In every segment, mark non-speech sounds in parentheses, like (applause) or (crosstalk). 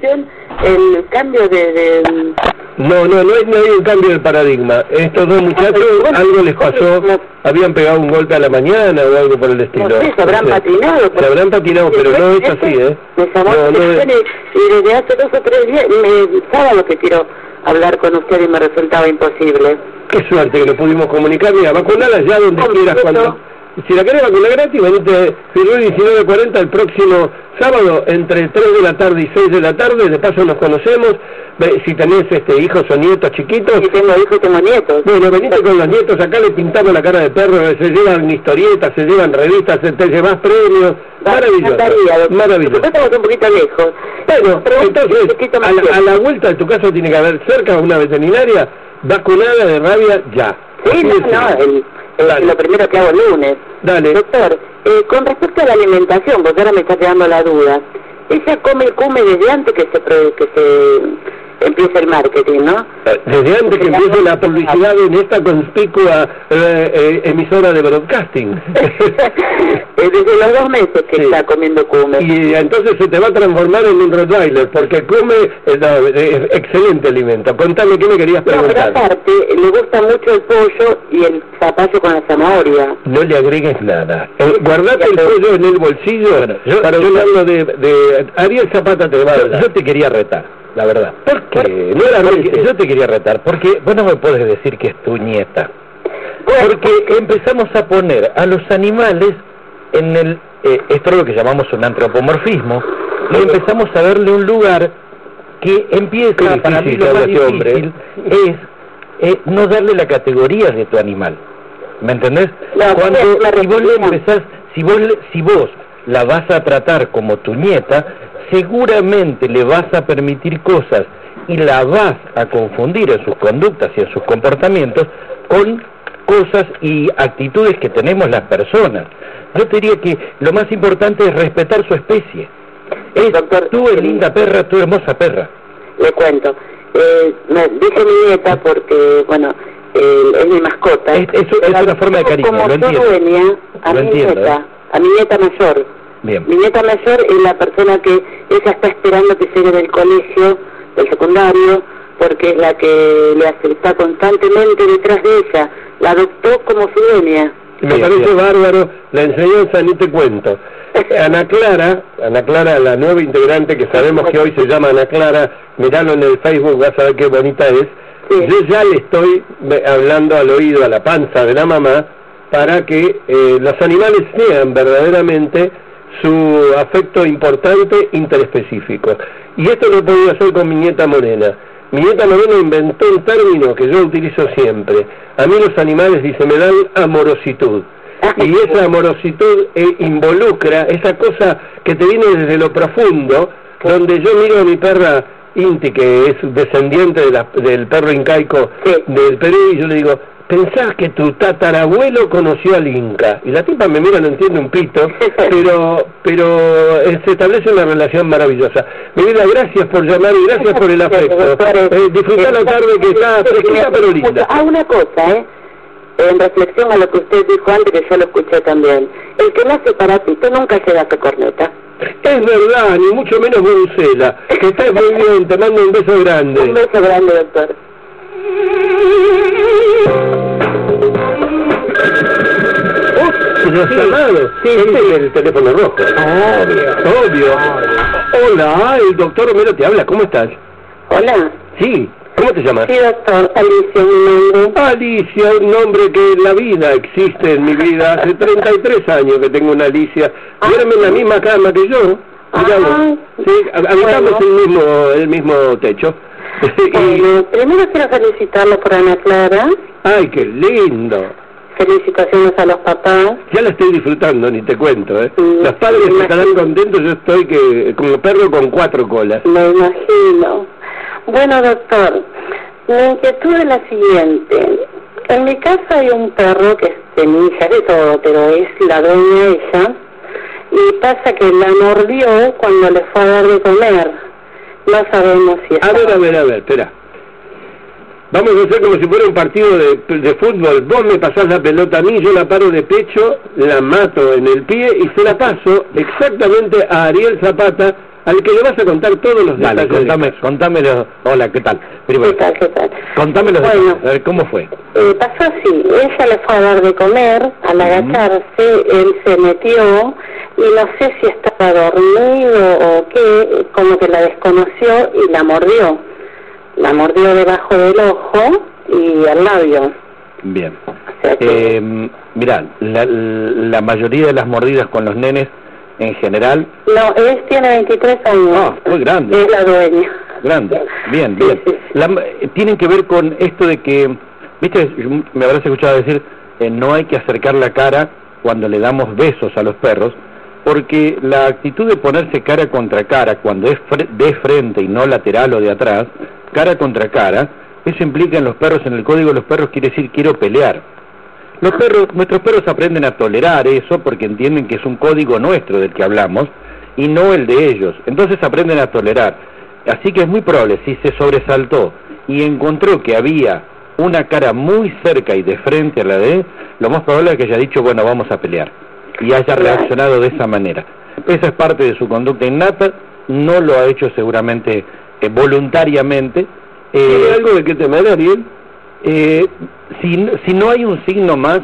El cambio de, de... No, no, no hay, no hay un cambio de paradigma. Estos dos muchachos, algo les pasó, habían pegado un golpe a la mañana o algo por el estilo. No sé, se habrán patinado. Se habrán patinado, pero no es así, ¿eh? Me llamó No, no es- y desde hace dos o tres días, me, sábado que quiero hablar con usted y me resultaba imposible. Qué suerte que lo pudimos comunicar. Mira, vacunala ya donde quieras. cuando Si la querés vacunar gratis, venite Firul 1940 el próximo sábado entre 3 de la tarde y 6 de la tarde. De paso nos conocemos. Ve, Si tenés este, hijos o nietos chiquitos, Y tengo hijos tengo nietos. Bueno, venite con los nietos, acá le pintamos la cara de perro, se llevan historietas, se llevan revistas, se te llevas premios. Maravilloso. Maravilloso. Maravilloso. Estamos un poquito lejos. Bueno, Pero entonces, a la, a la vuelta de tu casa tiene que haber cerca una veterinaria vacunada de rabia ya. Sí, no, no, el- Dale. lo primero que hago el lunes. Dale. Doctor, eh, con respecto a la alimentación, porque ahora me está quedando la duda, ella come, come desde antes que se, que se empiece el marketing, ¿no? Desde antes que empiece la publicidad en esta conspicua eh, eh, emisora de broadcasting. (laughs) Desde los dos meses que Sí. está comiendo cume. Y entonces se te va a transformar en un Rottweiler, porque come eh, no, eh, excelente alimento. Contame qué me querías No, pero preguntar. aparte, le gusta mucho el pollo y el zapallo con la zanahoria. No le agregues nada. Eh, guardate el pollo en el bolsillo. yo- para yo- hablo de, de Ariel Zapata te va a yo te quería retar, la verdad. Porque yo te quería retar, porque vos no me puedes decir que es tu nieta. Porque empezamos a poner a los animales en el, eh, esto es lo que llamamos un antropomorfismo, y empezamos a darle un lugar que empieza, Qué para mí difícil lo más este hombre, difícil es eh, no darle la categoría de tu animal. ¿Me entendés? No, Cuando si vos le empezás, si vos, si vos la vas a tratar como tu nieta, seguramente le vas a permitir cosas y la vas a confundir en sus conductas y en sus comportamientos con cosas y actitudes que tenemos las personas. Yo te diría que lo más importante es respetar su especie. Es Doctor, tú es linda perra, tú hermosa perra. Le cuento. Eh, me dice mi nieta porque, bueno, eh, es mi mascota. Es- es- es Pero una forma de cariño, como lo entiendo. dueña a Lo mi entiendo, nieta, ¿eh? a mi nieta mayor. Bien. Mi nieta mayor es la persona que ella está esperando que llegue del colegio, del secundario, porque es la que le hace, está constantemente detrás de ella. La adoptó como su dueña. Me Bien, parece bien. bárbaro la enseñanza, ni te cuento. (laughs) Ana Clara, Ana Clara, la nueva integrante que sabemos que hoy se llama Ana Clara, miralo en el Facebook, vas a ver qué bonita es. Sí. Yo ya le estoy hablando al oído, a la panza de la mamá, para que eh, los animales sean verdaderamente su afecto importante interespecífico. Y esto lo he podido hacer con mi nieta Morena. Mi nieta Morena inventó un término que yo utilizo siempre. A mí los animales, dice, me dan amorositud. (laughs) Y esa amorositud eh, involucra esa cosa que te viene desde lo profundo, donde yo miro a mi perra Inti, que es descendiente de la- del perro incaico Sí. del Perú, y yo le digo, pensás que tu tatarabuelo conoció al Inca. Y la tipa me mira, no entiende un pito, (laughs) pero pero eh, se establece una relación maravillosa. Mi vida, gracias por llamar y gracias por el afecto. Eh, disfrutar la tarde que está fresquita pero linda. Ah, una cosa, ¿eh? En reflexión a lo que usted dijo antes, que yo lo escuché también. El que nace para ti, tú nunca llegaste a corneta. Es verdad, ni mucho menos Brucela. Que estés muy bien, te mando un beso grande. Un beso grande, doctor. Oh, llamados. Sí, este es el teléfono rojo. Obvio. Obvio. Hola, el doctor Romero te habla, ¿cómo estás? Hola. Sí, ¿cómo te llamas? Sí, doctor. Alicia, mi nombre. Alicia, un nombre que en la vida existe en mi vida. Hace 33 años que tengo una Alicia. Duerme en la misma cama que yo. Sí, hab- habitamos Bueno. el mismo el mismo techo. (laughs) Bueno, primero quiero felicitarlo por Ana Clara. ay, qué lindo. felicitaciones a los papás. Ya la estoy disfrutando, ni te cuento, ¿eh? Sí, los padres me estarán contentos, yo estoy que como perro con cuatro colas. Me imagino. Bueno, doctor, mi inquietud es la siguiente. En mi casa hay un perro que es de mi hija, de todo, pero es la dueña ella. Y pasa que la mordió cuando le fue a dar de comer. No sabemos si A ver, a ver, a ver, espera. Vamos a hacer como si fuera un partido de, de fútbol. Vos me pasás la pelota a mí, yo la paro de pecho, la mato en el pie y se la paso exactamente a Ariel Zapata, al que le vas a contar todos los Dale, detalles. contame, del caso. contámelo. Hola, ¿qué tal? Primero, ¿Qué tal, qué tal? Contame los Bueno. detalles, a ver, ¿cómo fue? Eh, pasó así, ella le fue a dar de comer, al agacharse, él se metió y no sé si estaba dormido o qué, como que la desconoció y la mordió. La mordió debajo del ojo y al labio. Bien. O sea que, Eh, mirá, la, la mayoría de las mordidas con los nenes en general, no, él tiene 23 años. Ah, muy grande. Es la dueña. grande, bien, bien. sí, sí. La- tienen que ver con esto de que, viste, me habrás escuchado decir, eh, no hay que acercar la cara cuando le damos besos a los perros, porque la actitud de ponerse cara contra cara, cuando es fre- de frente y no lateral o de atrás, cara contra cara, eso implica en los perros, en el código de los perros quiere decir quiero pelear. Los perros, nuestros perros aprenden a tolerar eso porque entienden que es un código nuestro del que hablamos y no el de ellos. Entonces aprenden a tolerar. Así que es muy probable, si se sobresaltó y encontró que había una cara muy cerca y de frente a la de él, lo más probable es que haya dicho, bueno, vamos a pelear. Y haya reaccionado de esa manera. Esa es parte de su conducta innata, no lo ha hecho seguramente eh, voluntariamente. ¿Tiene Eh, algo de qué temer, Ariel? eh, si, si no hay un signo más,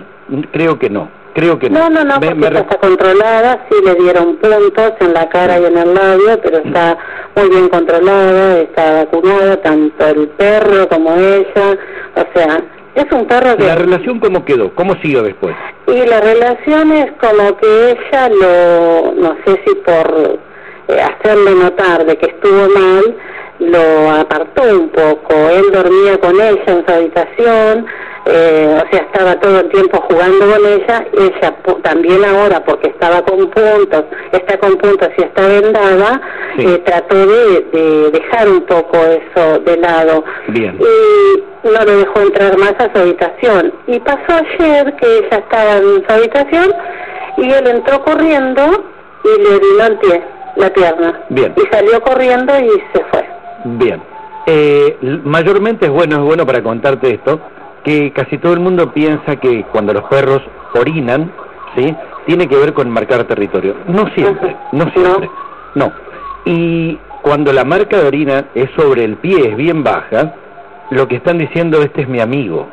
creo que no. Creo que No, no, no, Me- porque me ella re- está controlada, sí le dieron puntos en la cara y en el labio, pero está muy bien controlada, está vacunada, tanto el perro como ella, o sea, es un perro que... ¿La relación cómo quedó? ¿Cómo siguió después? Y la relación es como que ella lo, no sé si por eh, hacerle notar de que estuvo mal, lo apartó un poco. Él dormía con ella en su habitación, eh, o sea, estaba todo el tiempo jugando con ella. Ella también ahora, porque estaba con puntos, está con puntos y está vendada, Sí. eh, trató de, de dejar un poco eso de lado Bien. y no lo dejó entrar más a su habitación. Y pasó ayer que ella estaba en su habitación y él entró corriendo y le orinó el pie, la pierna. Bien. Y salió corriendo y se fue. Bien. Eh, mayormente es bueno, es bueno para contarte esto, que casi todo el mundo piensa que cuando los perros orinan, ¿sí? Tiene que ver con marcar territorio. No siempre, no siempre. No. Y cuando la marca de orina es sobre el pie, es bien baja, lo que están diciendo, este es mi amigo.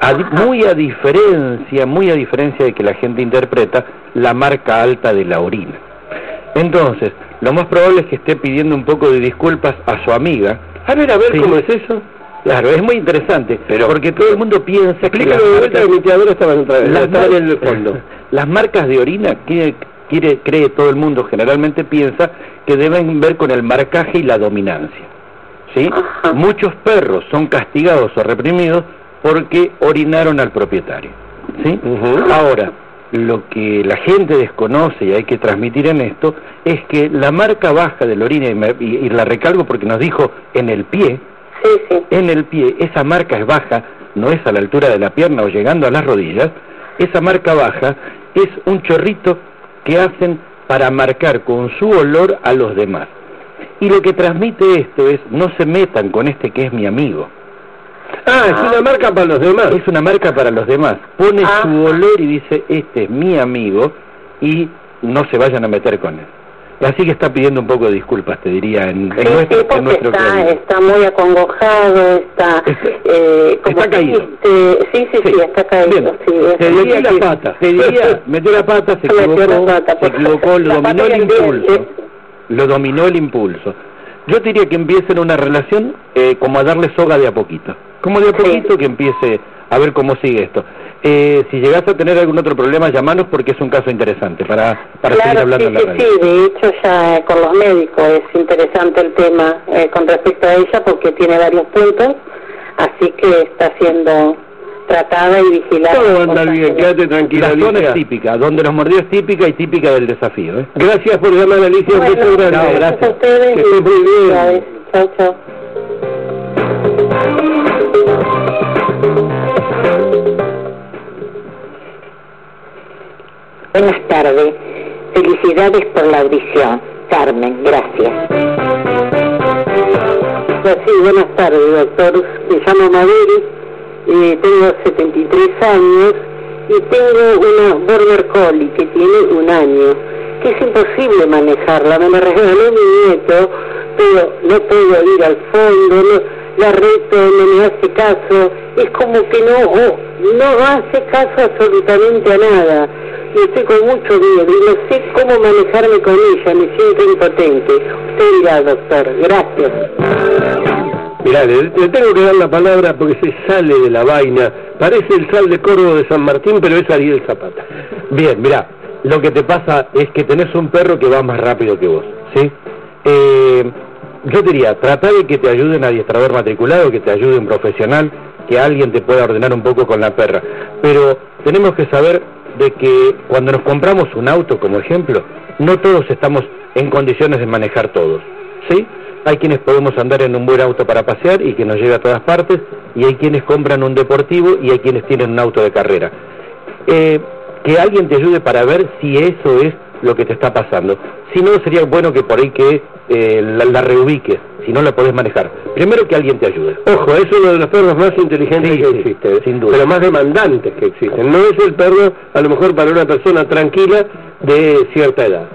A muy a diferencia, muy a diferencia de que la gente interpreta la marca alta de la orina. Entonces, lo más probable es que esté pidiendo un poco de disculpas a su amiga. A ver, a ver, Sí. ¿cómo es eso? Claro, es muy interesante, Pero- porque todo el mundo piensa que Explícalo las de vuelta, marcas- que mi teadora estaba en, otra- las estaba en el fondo. (laughs) Las marcas de orina, quiere, quiere, cree todo el mundo, generalmente piensa que deben ver con el marcaje y la dominancia. ¿sí? Ajá. Muchos perros son castigados o reprimidos porque orinaron al propietario. ¿sí? Ahora, lo que la gente desconoce y hay que transmitir en esto es que la marca baja de la orina, y, me- y- y la recalco porque nos dijo en el pie, Sí, sí. en el pie, esa marca es baja, no es a la altura de la pierna o llegando a las rodillas, esa marca baja es un chorrito que hacen para marcar con su olor a los demás. Y lo que transmite esto es, no se metan con este que es mi amigo. Ah, es una marca para los demás. Es una marca para los demás. Pone Ah. su olor y dice, este es mi amigo, y no se vayan a meter con él. Así que está pidiendo un poco de disculpas, te diría, en, en Sí, nuestro, sí, en porque nuestro está, muy acongojado, está... Eh, como está caído. Sí, sí, sí, está caído. Metió diría la pata. Te diría, (laughs) metió la pata, se la equivocó, pata, se equivocó, lo dominó el impulso. sí. Lo dominó el impulso. Yo te diría que empiecen una relación eh, como a darle soga de a poquito. Como de a poquito que empiece a ver cómo sigue esto. Eh, si llegas a tener algún otro problema, llamanos porque es un caso interesante para, para seguir Claro, hablando sí, en la radio. sí, de hecho ya eh, con los médicos es interesante el tema eh, con respecto a ella porque tiene varios puntos, así que está haciendo tratada y vigilada. Todo va a andar bien, quédate tranquila, La zona Alicia. es típica, donde los mordió es típica y típica del desafío. ¿eh? Gracias por llamar, Alicia. un beso grande. gracias, gracias. a ustedes. Que estés muy bien. Chao, chao. Tardes. Felicidades por la audición. Carmen, gracias. Sí, buenas tardes, doctor. Me llamo Mabel, eh, tengo 73 años y tengo una Border Collie que tiene un año, que es imposible manejarla. Me la regaló mi nieto, pero no puedo ir al fondo, no, la reto, no me hace caso. Es como que no, no hace caso absolutamente a nada. Estoy con mucho miedo y no sé cómo manejarme con ella, me siento impotente. Usted dirá, doctor. Gracias. Mirá, le, le tengo que dar la palabra porque se sale de la vaina. Parece el sal de Córdoba de San Martín, pero es Ariel Zapata. Bien, mira, lo que te pasa es que tenés un perro que va más rápido que vos, ¿sí? Eh, yo diría, trata de que te ayude un adiestrador matriculado, que te ayude un profesional, que alguien te pueda ordenar un poco con la perra. Pero tenemos que saber de que cuando nos compramos un auto, como ejemplo, no todos estamos en condiciones de manejar todos, ¿sí? Hay quienes podemos andar en un buen auto para pasear y que nos lleve a todas partes, y hay quienes compran un deportivo y hay quienes tienen un auto de carrera. Eh, que alguien te ayude para ver si eso es lo que te está pasando. Si no, sería bueno que por ahí que eh, la, la reubiques, si no la podés manejar. Primero que alguien te ayude. Ojo, es uno de los perros más inteligentes Sí, que sí, existen, sin duda. pero más demandantes que existen. No es el perro, a lo mejor, para una persona tranquila de cierta edad.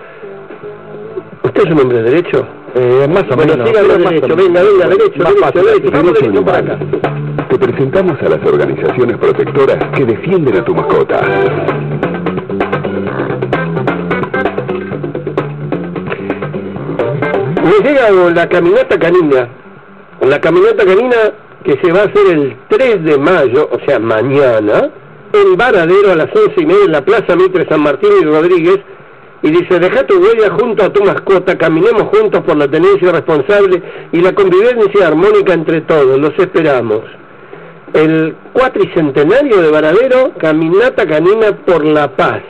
¿Usted es un hombre de derecho? Eh, más o Bueno, menos. pero más derecho, venga, venga, derecho, Más derecho, derecho, Derecho derecho para acá. Te presentamos a las organizaciones protectoras que defienden a tu mascota. Llega la caminata canina, la caminata canina que se va a hacer el 3 de mayo, o sea, mañana, en Varadero a las once y media en la Plaza Mitre San Martín y Rodríguez, y dice, deja tu huella junto a tu mascota, caminemos juntos por la tenencia responsable y la convivencia armónica entre todos, los esperamos. El cuatricentenario de Varadero, caminata canina por la paz.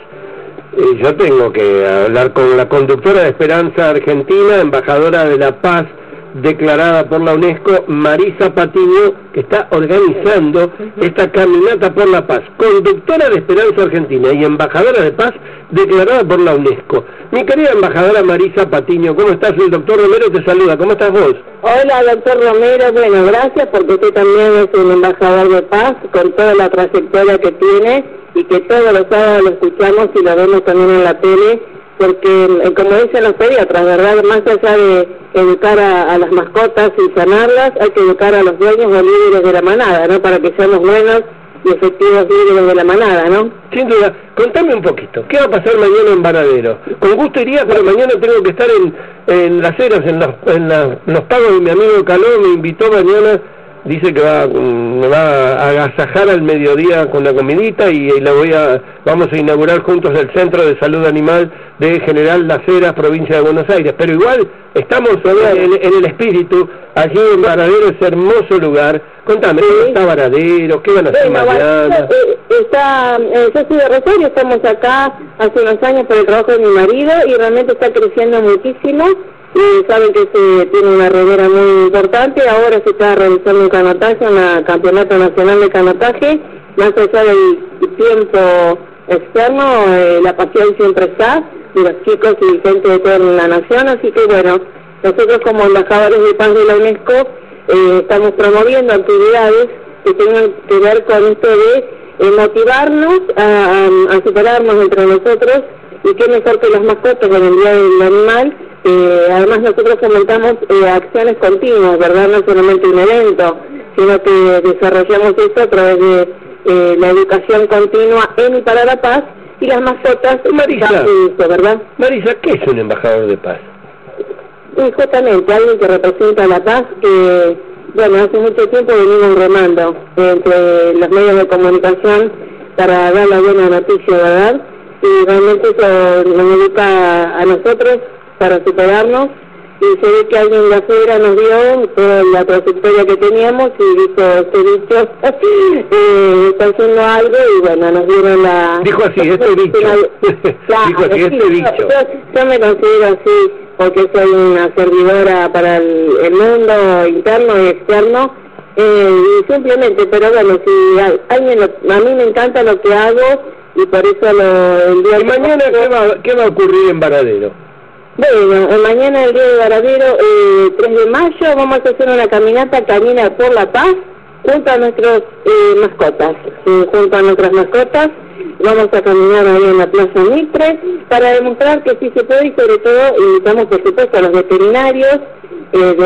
Yo tengo que hablar con la conductora de Esperanza Argentina, embajadora de la paz declarada por la UNESCO, Marisa Patiño, que está organizando esta caminata por la paz. Conductora de Esperanza Argentina y embajadora de paz declarada por la UNESCO. Mi querida embajadora Marisa Patiño, ¿cómo estás? El doctor Romero te saluda. ¿Cómo estás vos? Hola, doctor Romero. Bueno, gracias porque usted también es un embajador de paz con toda la trayectoria que tiene y que todos los sábados lo escuchamos y lo vemos también en la tele porque, eh, como dicen los pediatras, ¿verdad? Más allá de educar a, las mascotas y sanarlas, hay que educar a los dueños o líderes de la manada, ¿no? Para que seamos buenos y efectivos líderes de la manada, ¿no? Sin duda, contame un poquito, ¿qué va a pasar mañana en Varadero? Con gusto iría, pero mañana tengo que estar en, en las eras, en, los- en la- los pagos de mi amigo Caló, me invitó mañana, dice que va, mm, me va a agasajar al mediodía con la comidita y, y la voy a, vamos a inaugurar juntos el Centro de Salud Animal de General Las Heras, provincia de Buenos Aires. Pero igual estamos en, en el espíritu, allí en Varadero, ese hermoso lugar. Contame, ¿cómo Sí. está Varadero? ¿Qué van a hacer Bueno, mañana? Eh, está, eh, yo soy de Rosario, estamos acá hace unos años por el trabajo de mi marido y realmente está creciendo muchísimo. Eh, saben que se tiene una redera muy importante, ahora se está realizando un canotaje, un campeonato nacional de canotaje, más allá del tiempo externo, eh, la pasión siempre está, y los chicos y gente de toda la nación, así que bueno, nosotros como embajadores de paz de la UNESCO eh, estamos promoviendo actividades que tengan que ver con esto de eh, motivarnos a, a- superarnos entre nosotros y qué mejor que las mascotas en el Día del Animal. Eh, además nosotros fomentamos eh, acciones continuas, ¿verdad? No solamente un evento, sino que desarrollamos esto a través de eh, la educación continua en y para la paz y las mascotas Marisa. ¿verdad? Marisa, ¿qué es un embajador de paz? Y justamente alguien que representa la paz, que, bueno, hace mucho tiempo venimos remando entre los medios de comunicación para dar la buena noticia, ¿verdad? Y realmente eso nos educa a nosotros para superarnos y se ve que alguien de afuera nos vio toda la trayectoria que teníamos y dijo, este bicho (laughs) eh, está haciendo algo y bueno, nos dieron la... Dijo así, este (laughs) bicho. (laughs) Dijo así, este bicho. Yo, me considero así porque soy una servidora para el, mundo interno y externo eh, y simplemente, pero bueno, si alguien, a mí me encanta lo que hago y por eso lo... El día ¿Y mañana qué va, qué va a ocurrir en Varadero? Bueno, mañana el día de Varadero, eh, 3 de mayo, vamos a hacer una caminata Camina por la Paz junto a nuestras eh, mascotas. junto a nuestras mascotas vamos a caminar ahí en la Plaza Mitre para demostrar que sí se puede y sobre todo invitamos por supuesto a los veterinarios, eh,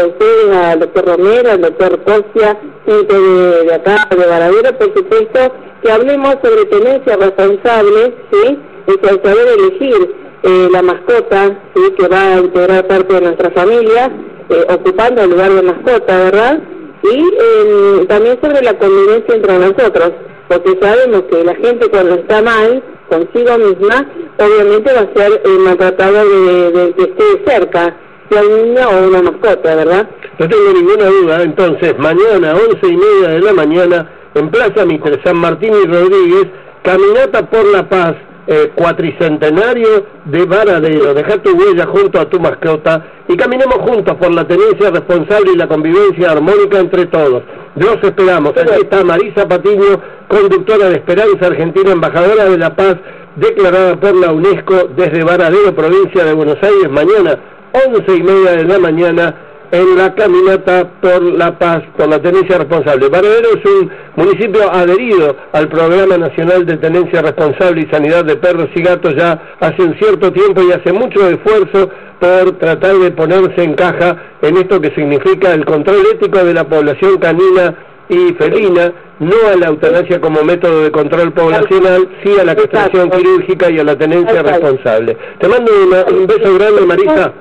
al doctor Romero, al doctor Cosia, gente de, de acá, de Varadero, por supuesto, que hablemos sobre tenencia responsable, ¿sí? Es saber elegir eh, la mascota, ¿sí? que va a integrar parte de nuestra familia, eh, ocupando el lugar de mascota, ¿verdad? Y eh, también sobre la convivencia entre nosotros, porque sabemos que la gente cuando está mal, consigo misma, obviamente va a ser maltratada de, de, que esté cerca, sea un niño o una mascota, ¿verdad? No tengo ninguna duda, entonces, mañana, once y media de la mañana, en Plaza Mitre San Martín y Rodríguez, caminata por la paz, eh, cuatricentenario de Varadero. Deja tu huella junto a tu mascota y caminemos juntos por la tenencia responsable y la convivencia armónica entre todos. Los esperamos. Aquí está Marisa Patiño, conductora de Esperanza Argentina, embajadora de la paz, declarada por la UNESCO desde Varadero, provincia de Buenos Aires, mañana, once y media de la mañana en la caminata por la paz, por la tenencia responsable. Varadero es un municipio adherido al Programa Nacional de Tenencia Responsable y Sanidad de Perros y Gatos ya hace un cierto tiempo y hace mucho esfuerzo por tratar de ponerse en caja en esto que significa el control ético de la población canina y felina, no a la eutanasia como método de control poblacional, sí a la castración quirúrgica y a la tenencia responsable. Te mando un beso grande, Marisa.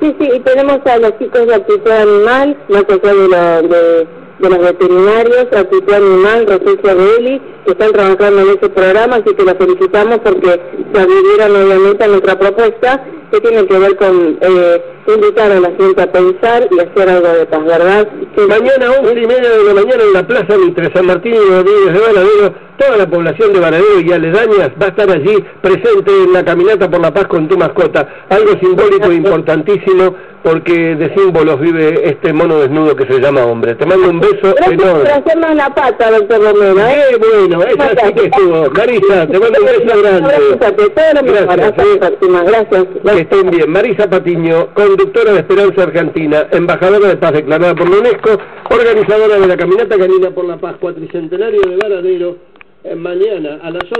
Sí, sí, y tenemos a los chicos de actitud animal, más allá de, de, de los veterinarios, actitud animal, Rosencia Belli, que están trabajando en ese programa, así que los felicitamos porque se adhirieron obviamente a nuestra propuesta que tiene que ver con eh, invitar a la gente a pensar y hacer algo de paz, ¿verdad? Mañana, once y media de la mañana, en la Plaza Mitre San Martín y Rodríguez de Varadero, toda la población de Varadero y aledañas va a estar allí presente en la caminata por la paz con tu mascota. Algo simbólico e importantísimo porque de símbolos vive este mono desnudo que se llama hombre. Te mando un beso Gracias enorme. por hacernos la pata, doctor Romero. ¿eh? Qué bueno, esa sí que estuvo. Marisa, te mando un beso grande. Gracias, gracias. Que estén bien. Marisa Patiño, conductora de Esperanza Argentina, embajadora de paz declarada por la UNESCO, organizadora de la Caminata Canina por la Paz Cuatricentenario de Varadero, eh, mañana a las 11.